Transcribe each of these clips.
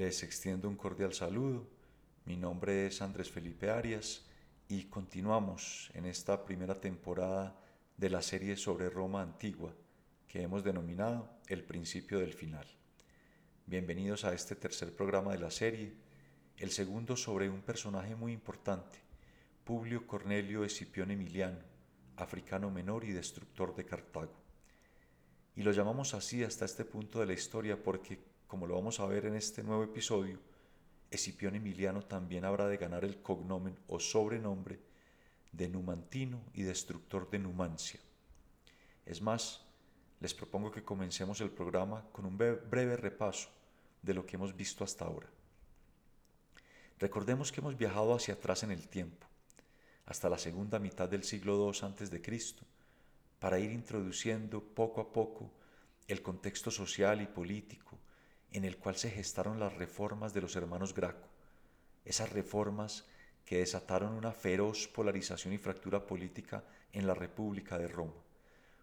Les extiendo un cordial saludo. Mi nombre es Andrés Felipe Arias y continuamos en esta primera temporada de la serie sobre Roma antigua que hemos denominado El principio del final. Bienvenidos a este tercer programa de la serie, el segundo sobre un personaje muy importante, Publio Cornelio Escipión Emiliano, africano menor y destructor de Cartago. Y lo llamamos así hasta este punto de la historia porque, como lo vamos a ver en este nuevo episodio, Escipión Emiliano también habrá de ganar el cognomen o sobrenombre de Numantino y destructor de Numancia. Es más, les propongo que comencemos el programa con un breve repaso de lo que hemos visto hasta ahora. Recordemos que hemos viajado hacia atrás en el tiempo, hasta la segunda mitad del siglo II a.C., para ir introduciendo poco a poco el contexto social y político en el cual se gestaron las reformas de los hermanos Graco, esas reformas que desataron una feroz polarización y fractura política en la República de Roma,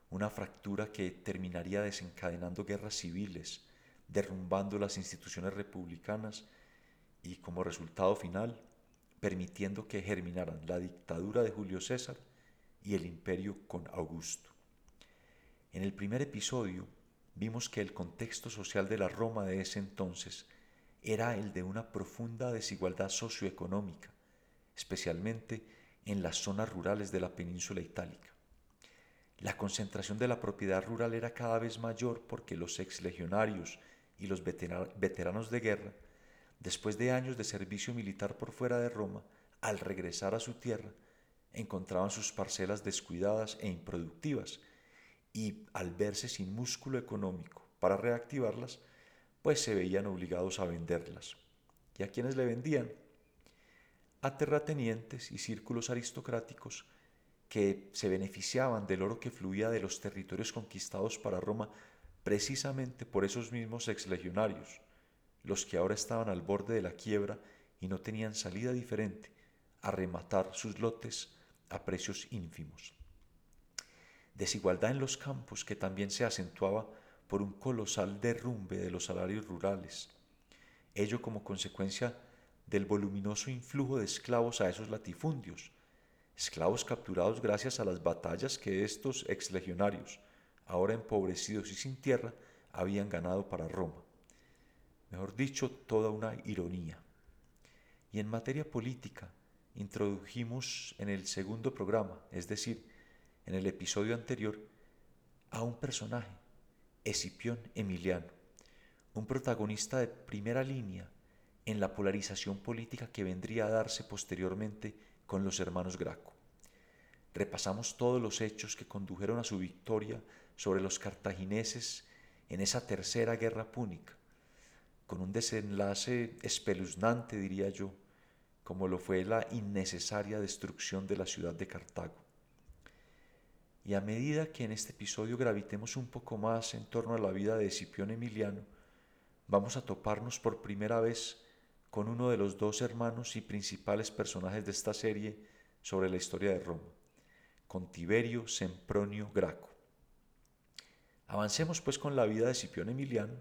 una fractura que terminaría desencadenando guerras civiles, derrumbando las instituciones republicanas y como resultado final permitiendo que germinaran la dictadura de Julio César y el imperio con Augusto. En el primer episodio vimos que el contexto social de la Roma de ese entonces era el de una profunda desigualdad socioeconómica, especialmente en las zonas rurales de la península itálica. La concentración de la propiedad rural era cada vez mayor porque los exlegionarios y los veteranos de guerra, después de años de servicio militar por fuera de Roma, al regresar a su tierra, encontraban sus parcelas descuidadas e improductivas, y al verse sin músculo económico para reactivarlas, pues se veían obligados a venderlas. ¿Y a quienes le vendían? A terratenientes y círculos aristocráticos que se beneficiaban del oro que fluía de los territorios conquistados para Roma precisamente por esos mismos exlegionarios, los que ahora estaban al borde de la quiebra y no tenían salida diferente a rematar sus lotes a precios ínfimos. Desigualdad en los campos que también se acentuaba por un colosal derrumbe de los salarios rurales, ello como consecuencia del voluminoso influjo de esclavos a esos latifundios, esclavos capturados gracias a las batallas que estos exlegionarios, ahora empobrecidos y sin tierra, habían ganado para Roma. Mejor dicho, toda una ironía. Y en materia política, introdujimos en el segundo programa, es decir, en el episodio anterior, a un personaje, Escipión Emiliano, un protagonista de primera línea en la polarización política que vendría a darse posteriormente con los hermanos Graco. Repasamos todos los hechos que condujeron a su victoria sobre los cartagineses en esa tercera guerra púnica, con un desenlace espeluznante, diría yo, como lo fue la innecesaria destrucción de la ciudad de Cartago. Y a medida que en este episodio gravitemos un poco más en torno a la vida de Escipión Emiliano, vamos a toparnos por primera vez con uno de los dos hermanos y principales personajes de esta serie sobre la historia de Roma, con Tiberio Sempronio Graco. Avancemos pues con la vida de Escipión Emiliano,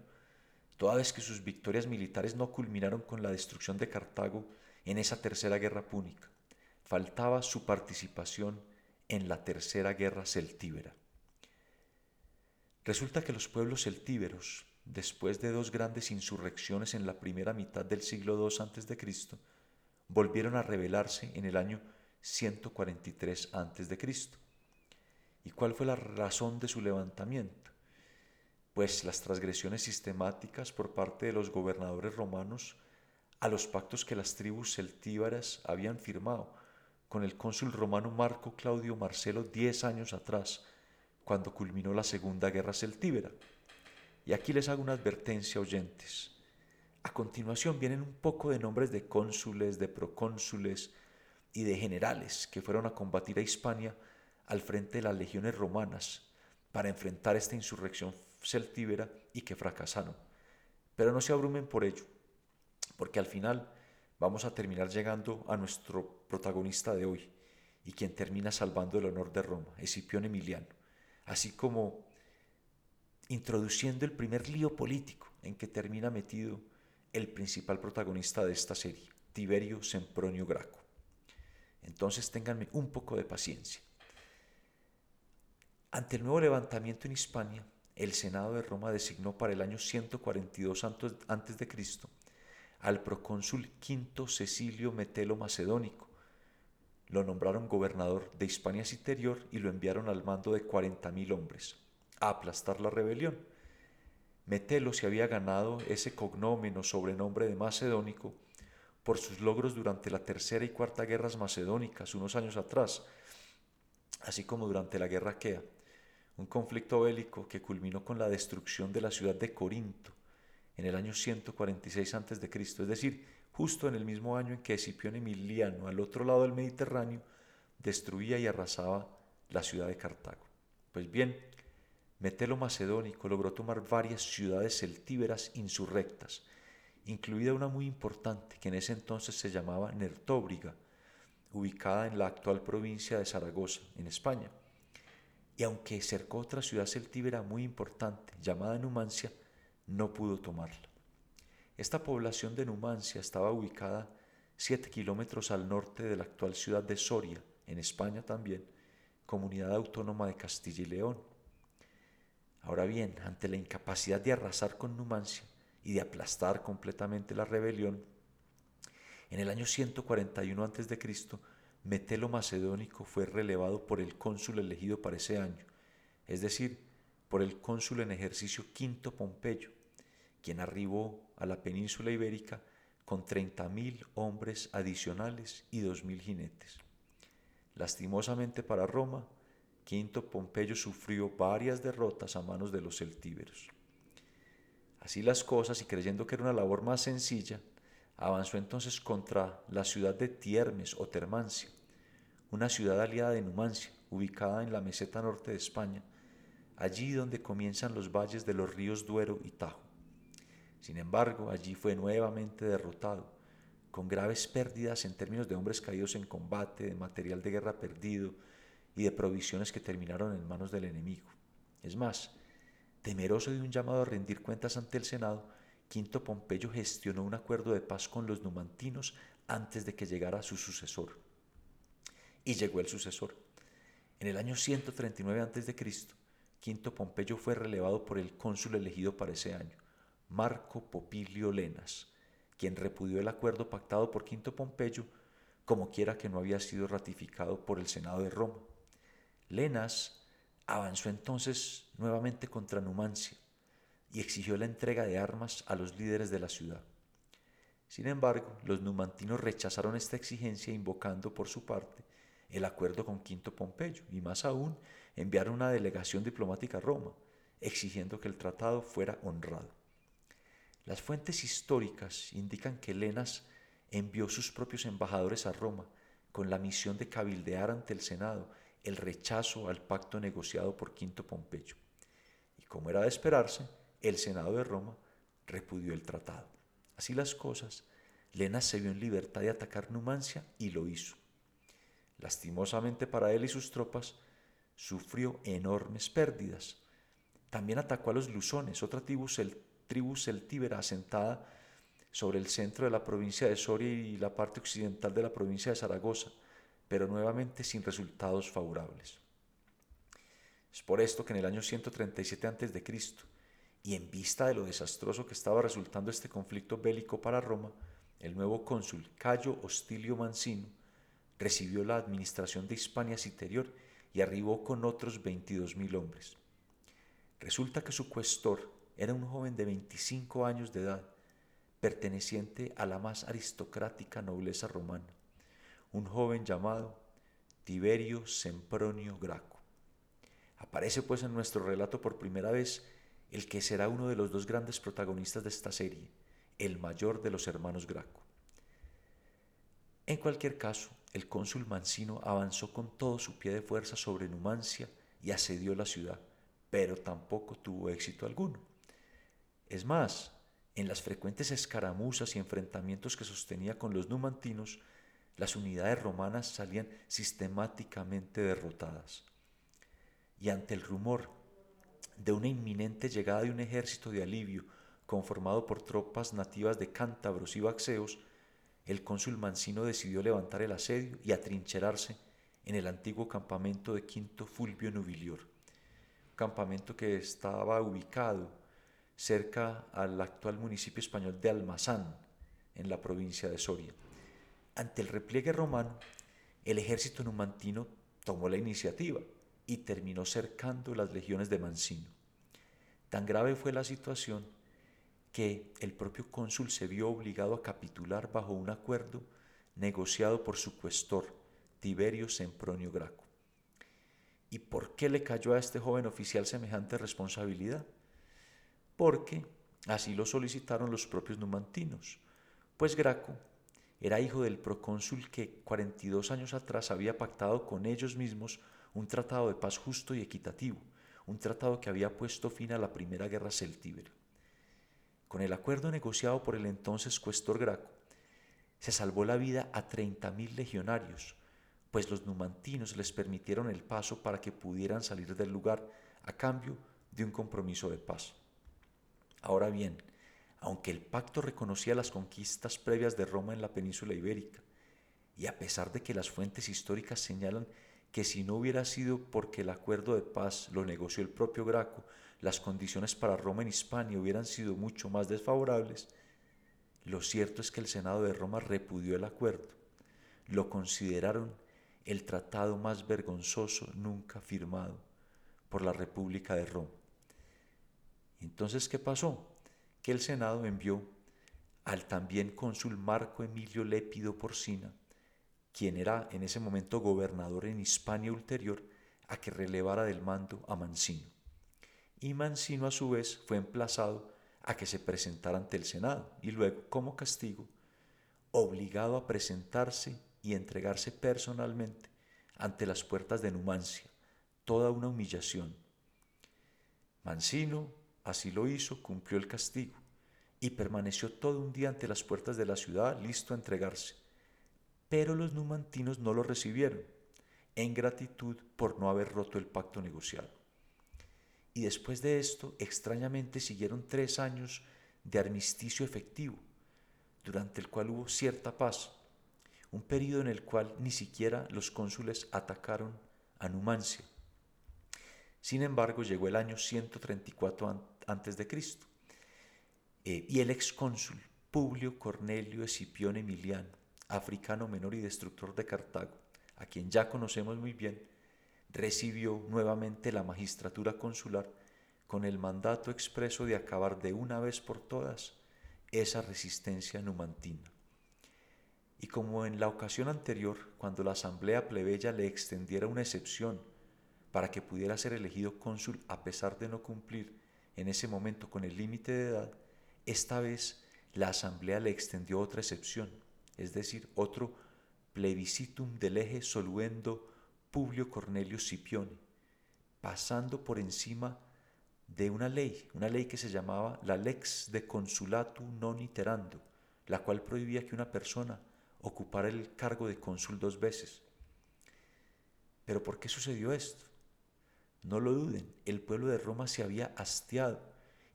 toda vez que sus victorias militares no culminaron con la destrucción de Cartago en esa tercera guerra púnica. Faltaba su participación en la tercera guerra celtíbera. Resulta que los pueblos celtíberos, después de dos grandes insurrecciones en la primera mitad del siglo II a.C., volvieron a rebelarse en el año 143 a.C. ¿Y cuál fue la razón de su levantamiento? Pues las transgresiones sistemáticas por parte de los gobernadores romanos a los pactos que las tribus celtíberas habían firmado con el cónsul romano Marco Claudio Marcelo diez años atrás, cuando culminó la Segunda Guerra Celtíbera. Y aquí les hago una advertencia, oyentes. A continuación vienen un poco de nombres de cónsules, de procónsules y de generales que fueron a combatir a Hispania al frente de las legiones romanas para enfrentar esta insurrección celtíbera y que fracasaron. Pero no se abrumen por ello, porque al final vamos a terminar llegando a nuestro protagonista de hoy y quien termina salvando el honor de Roma, Escipión Emiliano, así como introduciendo el primer lío político en que termina metido el principal protagonista de esta serie, Tiberio Sempronio Graco. Entonces ténganme un poco de paciencia. Ante el nuevo levantamiento en Hispania, el Senado de Roma designó para el año 142 a.C. al procónsul Quinto Cecilio Metelo Macedónico. Lo nombraron gobernador de Hispania Interior y lo enviaron al mando de 40.000 hombres a aplastar la rebelión. Metelo se había ganado ese cognómeno sobrenombre de Macedónico por sus logros durante la Tercera y Cuarta Guerras Macedónicas unos años atrás, así como durante la Guerra Aquea un conflicto bélico que culminó con la destrucción de la ciudad de Corinto en el año 146 a.C., es decir, justo en el mismo año en que Escipión Emiliano, al otro lado del Mediterráneo, destruía y arrasaba la ciudad de Cartago. Pues bien, Metelo Macedónico logró tomar varias ciudades celtíberas insurrectas, incluida una muy importante que en ese entonces se llamaba Nertóbriga, ubicada en la actual provincia de Zaragoza, en España y aunque cercó otra ciudad celtíbera muy importante llamada Numancia, no pudo tomarla. Esta población de Numancia estaba ubicada siete kilómetros al norte de la actual ciudad de Soria, en España también, comunidad autónoma de Castilla y León. Ahora bien, ante la incapacidad de arrasar con Numancia y de aplastar completamente la rebelión, en el año 141 a.C., Metelo Macedónico fue relevado por el cónsul elegido para ese año, es decir, por el cónsul en ejercicio Quinto Pompeyo, quien arribó a la península ibérica con 30.000 hombres adicionales y 2.000 jinetes. Lastimosamente para Roma, Quinto Pompeyo sufrió varias derrotas a manos de los celtíberos. Así las cosas, y creyendo que era una labor más sencilla, avanzó entonces contra la ciudad de Tiermes o Termancia, una ciudad aliada de Numancia, ubicada en la meseta norte de España, allí donde comienzan los valles de los ríos Duero y Tajo. Sin embargo, allí fue nuevamente derrotado, con graves pérdidas en términos de hombres caídos en combate, de material de guerra perdido y de provisiones que terminaron en manos del enemigo. Es más, temeroso de un llamado a rendir cuentas ante el Senado, Quinto Pompeyo gestionó un acuerdo de paz con los numantinos antes de que llegara su sucesor y llegó el sucesor. En el año 139 a.C., Quinto Pompeyo fue relevado por el cónsul elegido para ese año, Marco Popilio Lenas, quien repudió el acuerdo pactado por Quinto Pompeyo, como quiera que no había sido ratificado por el Senado de Roma. Lenas avanzó entonces nuevamente contra Numancia y exigió la entrega de armas a los líderes de la ciudad. Sin embargo, los numantinos rechazaron esta exigencia invocando por su parte el acuerdo con Quinto Pompeyo y más aún enviaron una delegación diplomática a Roma, exigiendo que el tratado fuera honrado. Las fuentes históricas indican que Lenas envió sus propios embajadores a Roma con la misión de cabildear ante el Senado el rechazo al pacto negociado por Quinto Pompeyo. Y como era de esperarse, el Senado de Roma repudió el tratado. Así las cosas, Lenas se vio en libertad de atacar Numancia y lo hizo. Lastimosamente para él y sus tropas, sufrió enormes pérdidas. También atacó a los lusones, otra tribu, tribu celtíbera asentada sobre el centro de la provincia de Soria y la parte occidental de la provincia de Zaragoza, pero nuevamente sin resultados favorables. Es por esto que en el año 137 a.C., y en vista de lo desastroso que estaba resultando este conflicto bélico para Roma, el nuevo cónsul Cayo Hostilio Mancino recibió la administración de Hispania Interior y arribó con otros 22.000 hombres. Resulta que su cuestor era un joven de 25 años de edad, perteneciente a la más aristocrática nobleza romana, un joven llamado Tiberio Sempronio Graco. Aparece pues en nuestro relato por primera vez el que será uno de los dos grandes protagonistas de esta serie, el mayor de los hermanos Graco. En cualquier caso, el cónsul Mancino avanzó con todo su pie de fuerza sobre Numancia y asedió la ciudad, pero tampoco tuvo éxito alguno. Es más, en las frecuentes escaramuzas y enfrentamientos que sostenía con los numantinos, las unidades romanas salían sistemáticamente derrotadas. Y ante el rumor de una inminente llegada de un ejército de alivio conformado por tropas nativas de cántabros y baxeos, el cónsul Mancino decidió levantar el asedio y atrincherarse en el antiguo campamento de Quinto Fulvio Nubilior, campamento que estaba ubicado cerca al actual municipio español de Almazán, en la provincia de Soria. Ante el repliegue romano, el ejército numantino tomó la iniciativa y terminó cercando las legiones de Mancino. Tan grave fue la situación que el propio cónsul se vio obligado a capitular bajo un acuerdo negociado por su cuestor, Tiberio Sempronio Graco. ¿Y por qué le cayó a este joven oficial semejante responsabilidad? Porque así lo solicitaron los propios numantinos, pues Graco era hijo del procónsul que 42 años atrás había pactado con ellos mismos un tratado de paz justo y equitativo, un tratado que había puesto fin a la primera guerra celtíbera. Con el acuerdo negociado por el entonces cuestor Graco, se salvó la vida a 30.000 legionarios, pues los numantinos les permitieron el paso para que pudieran salir del lugar a cambio de un compromiso de paz. Ahora bien, aunque el pacto reconocía las conquistas previas de Roma en la península ibérica, y a pesar de que las fuentes históricas señalan que si no hubiera sido porque el acuerdo de paz lo negoció el propio Graco, las condiciones para Roma en Hispania hubieran sido mucho más desfavorables, lo cierto es que el Senado de Roma repudió el acuerdo. Lo consideraron el tratado más vergonzoso nunca firmado por la República de Roma. Entonces, ¿qué pasó? Que el Senado envió al también cónsul Marco Emilio Lépido Porcina, quien era en ese momento gobernador en Hispania ulterior, a que relevara del mando a Mancino. Y Mancino a su vez fue emplazado a que se presentara ante el Senado y luego, como castigo, obligado a presentarse y entregarse personalmente ante las puertas de Numancia, toda una humillación. Mancino así lo hizo, cumplió el castigo y permaneció todo un día ante las puertas de la ciudad listo a entregarse. Pero los numantinos no lo recibieron, en gratitud por no haber roto el pacto negociado. Y después de esto, extrañamente siguieron tres años de armisticio efectivo, durante el cual hubo cierta paz, un periodo en el cual ni siquiera los cónsules atacaron a Numancia. Sin embargo, llegó el año 134 a.C. Eh, y el excónsul Publio Cornelio Escipión Emiliano, africano menor y destructor de Cartago, a quien ya conocemos muy bien, recibió nuevamente la magistratura consular con el mandato expreso de acabar de una vez por todas esa resistencia numantina. Y como en la ocasión anterior, cuando la asamblea plebeya le extendiera una excepción para que pudiera ser elegido cónsul a pesar de no cumplir en ese momento con el límite de edad, esta vez la asamblea le extendió otra excepción, es decir, otro plebiscitum del eje soluendo Publio Cornelio Scipione, pasando por encima de una ley, una ley que se llamaba la lex de consulatu non iterando, la cual prohibía que una persona ocupara el cargo de cónsul dos veces. Pero ¿por qué sucedió esto? No lo duden, el pueblo de Roma se había hastiado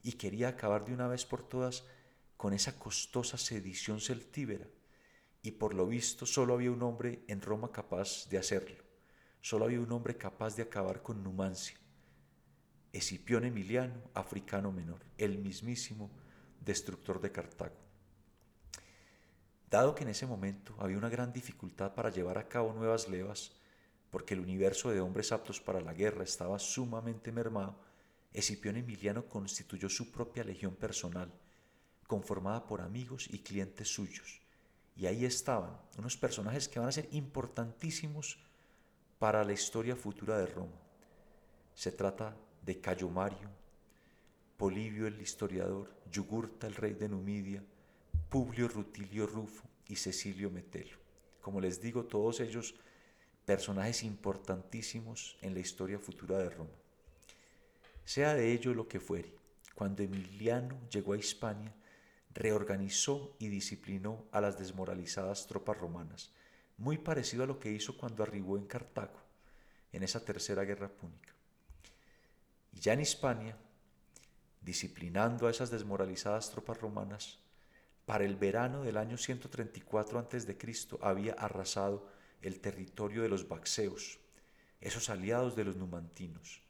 y quería acabar de una vez por todas con esa costosa sedición celtíbera, y por lo visto solo había un hombre en Roma capaz de hacerlo, solo había un hombre capaz de acabar con Numancia, Escipión Emiliano, africano menor, el mismísimo destructor de Cartago. Dado que en ese momento había una gran dificultad para llevar a cabo nuevas levas, porque el universo de hombres aptos para la guerra estaba sumamente mermado, Escipión Emiliano constituyó su propia legión personal, conformada por amigos y clientes suyos. Y ahí estaban unos personajes que van a ser importantísimos para la historia futura de Roma. Se trata de Cayo Mario, Polibio el historiador, Yugurta el rey de Numidia, Publio Rutilio Rufo y Cecilio Metelo. Como les digo, todos ellos personajes importantísimos en la historia futura de Roma. Sea de ello lo que fuere, cuando Emiliano llegó a Hispania, reorganizó y disciplinó a las desmoralizadas tropas romanas, muy parecido a lo que hizo cuando arribó en Cartago, en esa tercera guerra púnica. Y ya en Hispania, disciplinando a esas desmoralizadas tropas romanas, para el verano del año 134 a.C. había arrasado el territorio de los Baxeos, esos aliados de los numantinos,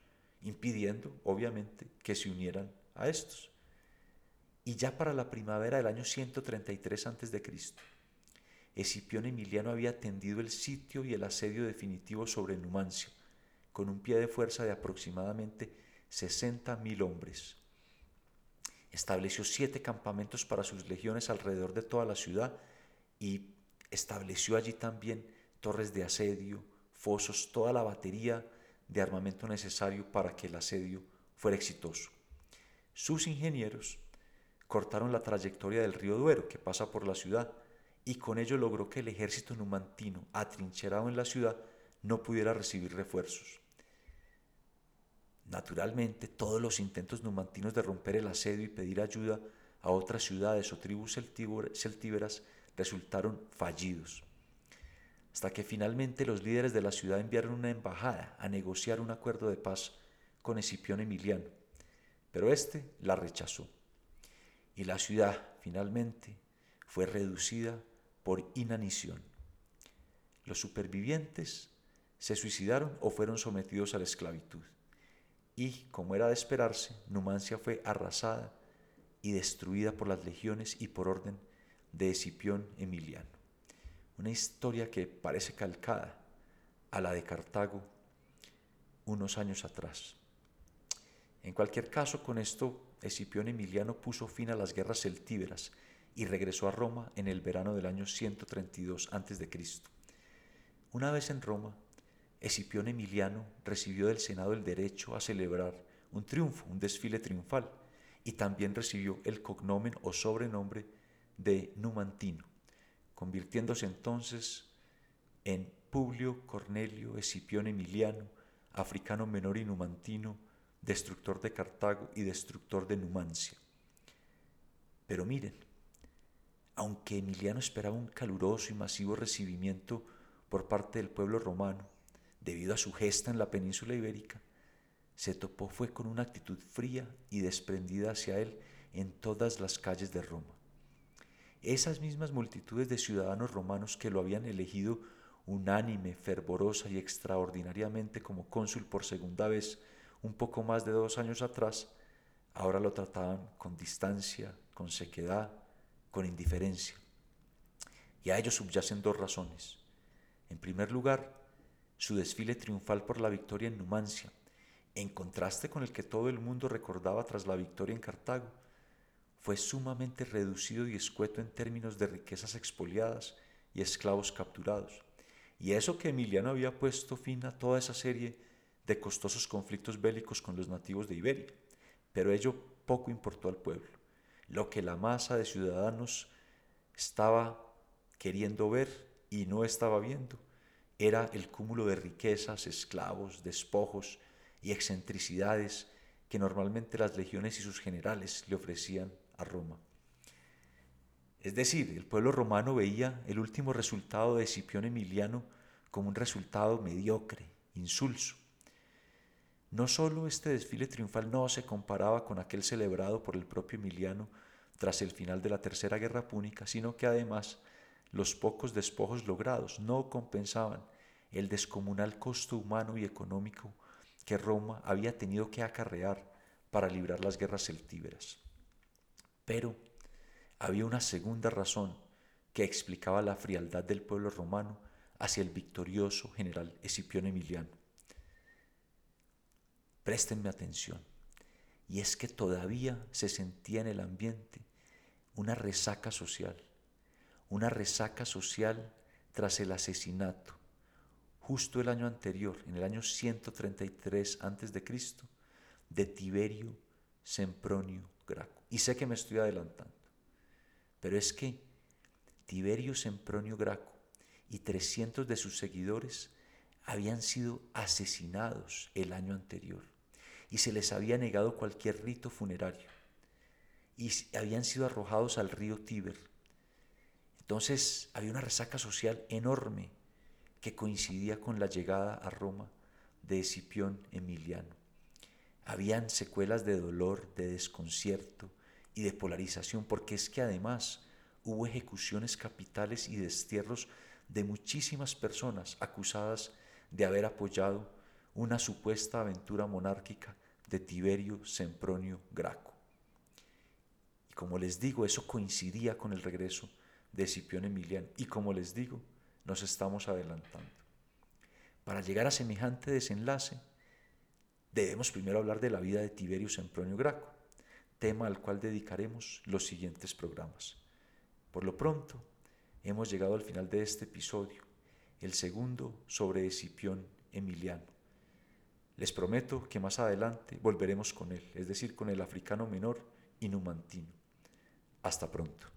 impidiendo, obviamente, que se unieran a estos. Y ya para la primavera del año 133 a.C., Escipión Emiliano había tendido el sitio y el asedio definitivo sobre Numancia, con un pie de fuerza de aproximadamente 60.000 hombres. Estableció siete campamentos para sus legiones alrededor de toda la ciudad y estableció allí también torres de asedio, fosos, toda la batería de armamento necesario para que el asedio fuera exitoso. Sus ingenieros cortaron la trayectoria del río Duero que pasa por la ciudad y con ello logró que el ejército numantino, atrincherado en la ciudad, no pudiera recibir refuerzos. Naturalmente, todos los intentos numantinos de romper el asedio y pedir ayuda a otras ciudades o tribus celtíberas resultaron fallidos. Hasta que finalmente los líderes de la ciudad enviaron una embajada a negociar un acuerdo de paz con Escipión Emiliano, pero éste la rechazó. Y la ciudad finalmente fue reducida por inanición. Los supervivientes se suicidaron o fueron sometidos a la esclavitud. Y, como era de esperarse, Numancia fue arrasada y destruida por las legiones y por orden de Escipión Emiliano. Una historia que parece calcada a la de Cartago unos años atrás. En cualquier caso, con esto Escipión Emiliano puso fin a las guerras celtíberas y regresó a Roma en el verano del año 132 a.C. Una vez en Roma, Escipión Emiliano recibió del Senado el derecho a celebrar un triunfo, un desfile triunfal, y también recibió el cognomen o sobrenombre de Numantino, convirtiéndose entonces en Publio Cornelio Escipión Emiliano, africano menor y numantino, destructor de Cartago y destructor de Numancia. Pero miren, aunque Emiliano esperaba un caluroso y masivo recibimiento por parte del pueblo romano, debido a su gesta en la península ibérica, se topó fue con una actitud fría y desprendida hacia él en todas las calles de Roma. Esas mismas multitudes de ciudadanos romanos que lo habían elegido unánime, fervorosa y extraordinariamente como cónsul por segunda vez un poco más de dos años atrás, ahora lo trataban con distancia, con sequedad, con indiferencia. Y a ello subyacen dos razones. En primer lugar, su desfile triunfal por la victoria en Numancia, en contraste con el que todo el mundo recordaba tras la victoria en Cartago, fue sumamente reducido y escueto en términos de riquezas expoliadas y esclavos capturados. Y eso que Emiliano había puesto fin a toda esa serie de costosos conflictos bélicos con los nativos de Iberia, pero ello poco importó al pueblo. Lo que la masa de ciudadanos estaba queriendo ver y no estaba viendo era el cúmulo de riquezas, esclavos, despojos y excentricidades que normalmente las legiones y sus generales le ofrecían a Roma. Es decir, el pueblo romano veía el último resultado de Escipión Emiliano como un resultado mediocre, insulso. No solo este desfile triunfal no se comparaba con aquel celebrado por el propio Emiliano tras el final de la Tercera Guerra Púnica, sino que además los pocos despojos logrados no compensaban el descomunal costo humano y económico que Roma había tenido que acarrear para librar las guerras celtíberas. Pero había una segunda razón que explicaba la frialdad del pueblo romano hacia el victorioso general Escipión Emiliano. Préstenme atención. Y es que todavía se sentía en el ambiente una resaca social, una resaca social tras el asesinato, justo el año anterior, en el año 133 a.C., de Tiberio Sempronio Graco. Y sé que me estoy adelantando, pero es que Tiberio Sempronio Graco y 300 de sus seguidores habían sido asesinados el año anterior y se les había negado cualquier rito funerario y habían sido arrojados al río Tíber. Entonces había una resaca social enorme que coincidía con la llegada a Roma de Escipión Emiliano. Habían secuelas de dolor, de desconcierto y de polarización, porque es que además hubo ejecuciones capitales y destierros de muchísimas personas acusadas de haber apoyado una supuesta aventura monárquica de Tiberio Sempronio Graco. Y como les digo, eso coincidía con el regreso de Escipión Emiliano. Y como les digo, nos estamos adelantando. Para llegar a semejante desenlace, debemos primero hablar de la vida de Tiberio Sempronio Graco, tema al cual dedicaremos los siguientes programas. Por lo pronto, hemos llegado al final de este episodio, el segundo sobre Escipión Emiliano. Les prometo que más adelante volveremos con él, es decir, con el africano menor y numantino. Hasta pronto.